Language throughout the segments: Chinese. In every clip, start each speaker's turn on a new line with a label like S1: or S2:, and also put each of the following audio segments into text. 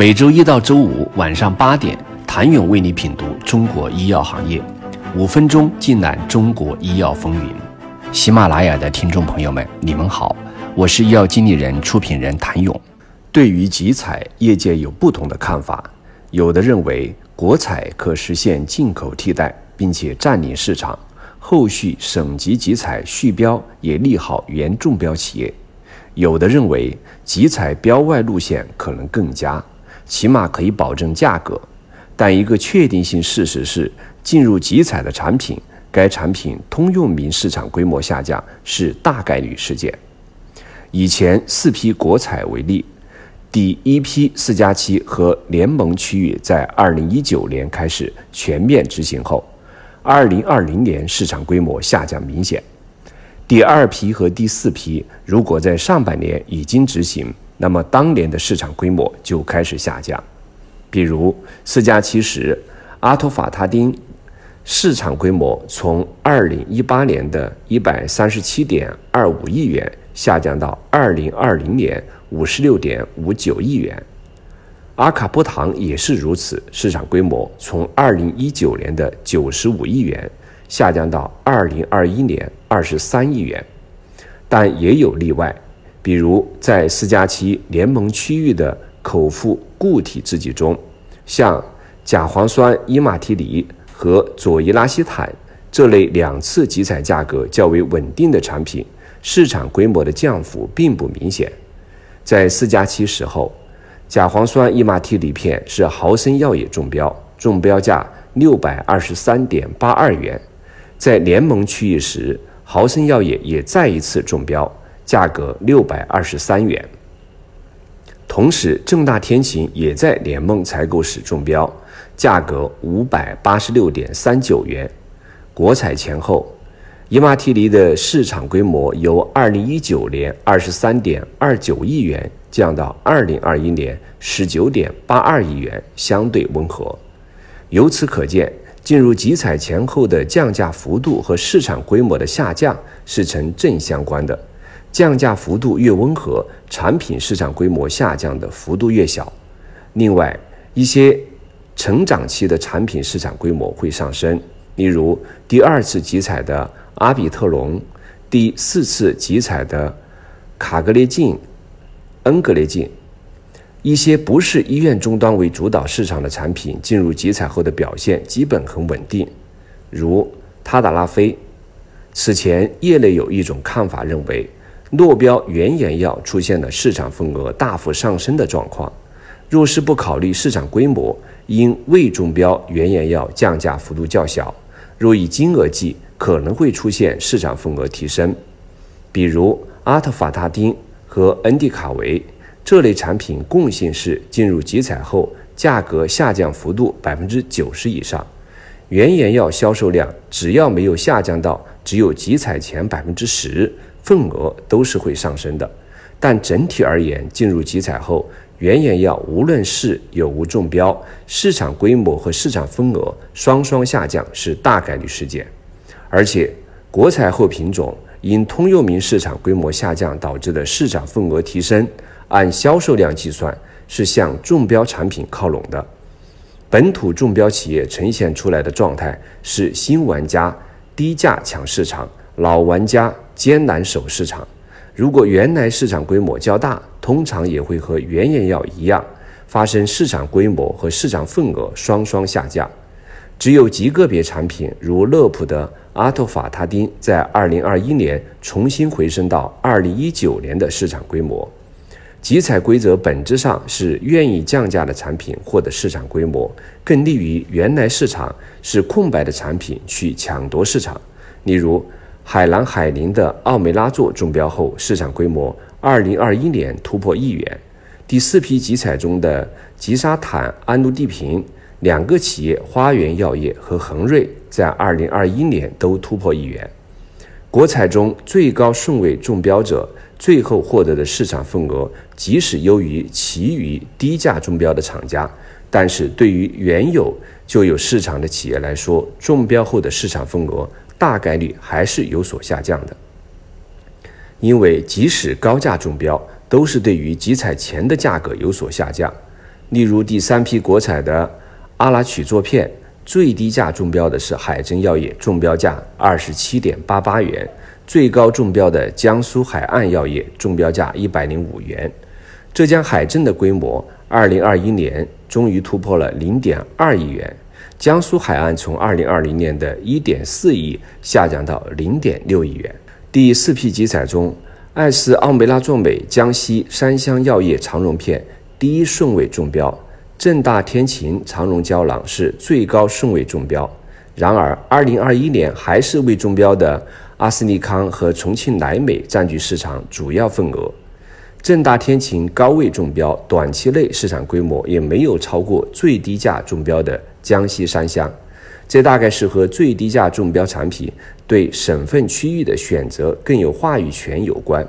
S1: 每周一到周五晚上八点，谭勇为你品读中国医药行业，五分钟尽览中国医药风云。喜马拉雅的听众朋友们，你们好，我是医药经理人、出品人谭勇。对于集采，业界有不同的看法，有的认为国采可实现进口替代，并且占领市场，后续省级集采续标也利好原中标企业；有的认为集采标外路线可能更佳。起码可以保证价格，但一个确定性事实是，进入集采的产品，该产品通用名市场规模下降是大概率事件。以前四批国采为例，第一批四加七和联盟区域在二零一九年开始全面执行后，二零二零年市场规模下降明显。第二批和第四批如果在上半年已经执行，那么当年的市场规模就开始下降，比如四加七时，阿托法他汀市场规模从二零一八年的一百三十七点二五亿元下降到二零二零年五十六点五九亿元，阿卡波糖也是如此，市场规模从二零一九年的九十五亿元下降到二零二一年二十三亿元，但也有例外。比如，在四加七联盟区域的口服固体制剂中，像甲磺酸伊马替尼和左伊拉西坦这类两次集采价格较为稳定的产品，市场规模的降幅并不明显。在四加七时候，甲磺酸伊马替尼片是豪森药业中标，中标价六百二十三点八二元；在联盟区域时，豪森药业也再一次中标。价格六百二十三元。同时，正大天晴也在联盟采购时中标，价格五百八十六点三九元。国采前后，伊玛替尼的市场规模由二零一九年二十三点二九亿元降到二零二一年十九点八二亿元，相对温和。由此可见，进入集采前后的降价幅度和市场规模的下降是呈正相关的。降价幅度越温和，产品市场规模下降的幅度越小。另外，一些成长期的产品市场规模会上升，例如第二次集采的阿比特龙，第四次集采的卡格列净、恩格列净。一些不是医院终端为主导市场的产品进入集采后的表现基本很稳定，如他达拉菲。此前，业内有一种看法认为。落标原研药出现了市场份额大幅上升的状况，若是不考虑市场规模，因未中标原研药降价幅度较小；若以金额计，可能会出现市场份额提升。比如阿特法他汀和恩地卡韦这类产品，共性是进入集采后价格下降幅度百分之九十以上，原研药销售量只要没有下降到只有集采前百分之十。份额都是会上升的，但整体而言，进入集采后，原研药无论是有无中标，市场规模和市场份额双双下降是大概率事件。而且，国采后品种因通用名市场规模下降导致的市场份额提升，按销售量计算是向中标产品靠拢的。本土中标企业呈现出来的状态是新玩家低价抢市场，老玩家。艰难守市场，如果原来市场规模较大，通常也会和原研药一样，发生市场规模和市场份额双双下降。只有极个别产品，如乐普的阿托法他汀，在二零二一年重新回升到二零一九年的市场规模。集采规则本质上是愿意降价的产品获得市场规模，更利于原来市场是空白的产品去抢夺市场。例如。海蓝海宁的奥美拉唑中标后，市场规模二零二一年突破亿元。第四批集采中的吉沙坦安氯地平，两个企业花园药业和恒瑞在二零二一年都突破亿元。国采中最高顺位中标者，最后获得的市场份额，即使优于其余低价中标的厂家，但是对于原有就有市场的企业来说，中标后的市场份额。大概率还是有所下降的，因为即使高价中标，都是对于集采前的价格有所下降。例如第三批国产的阿拉曲唑片，最低价中标的是海珍药业，中标价二十七点八八元；最高中标的江苏海岸药业，中标价一百零五元。浙江海镇的规模，二零二一年终于突破了零点二亿元。江苏海岸从二零二零年的一点四亿下降到零点六亿元。第四批集采中，艾斯奥美拉唑美江西山香药业长绒片第一顺位中标，正大天晴长绒胶囊是最高顺位中标。然而，二零二一年还是未中标的阿斯利康和重庆莱美占据市场主要份额。正大天晴高位中标，短期内市场规模也没有超过最低价中标的江西山香，这大概是和最低价中标产品对省份区域的选择更有话语权有关。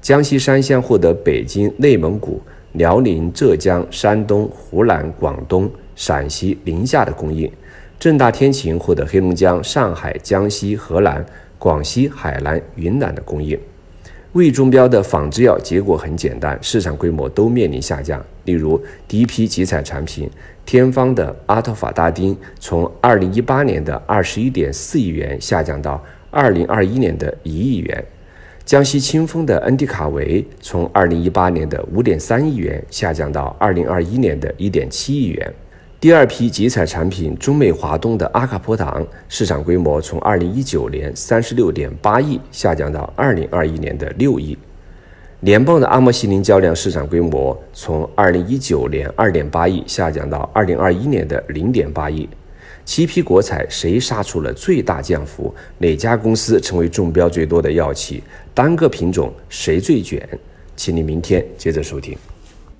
S1: 江西山香获得北京、内蒙古、辽宁、浙江、山东、湖南、广东、陕西、宁夏的供应，正大天晴获得黑龙江、上海、江西、河南、广西、海南、云南的供应。未中标的仿制药结果很简单，市场规模都面临下降。例如，第一批集采产品天方的阿托法大丁，从二零一八年的二十一点四亿元下降到二零二一年的一亿元；江西清风的恩迪卡韦，从二零一八年的五点三亿元下降到二零二一年的一点七亿元。第二批集采产品中美华东的阿卡波糖，市场规模从二零一九年三十六点八亿下降到二零二一年的六亿。联邦的阿莫西林胶囊市场规模从二零一九年二点八亿下降到二零二一年的零点八亿。七批国采谁杀出了最大降幅？哪家公司成为中标最多的药企？单个品种谁最卷？请你明天接着收听。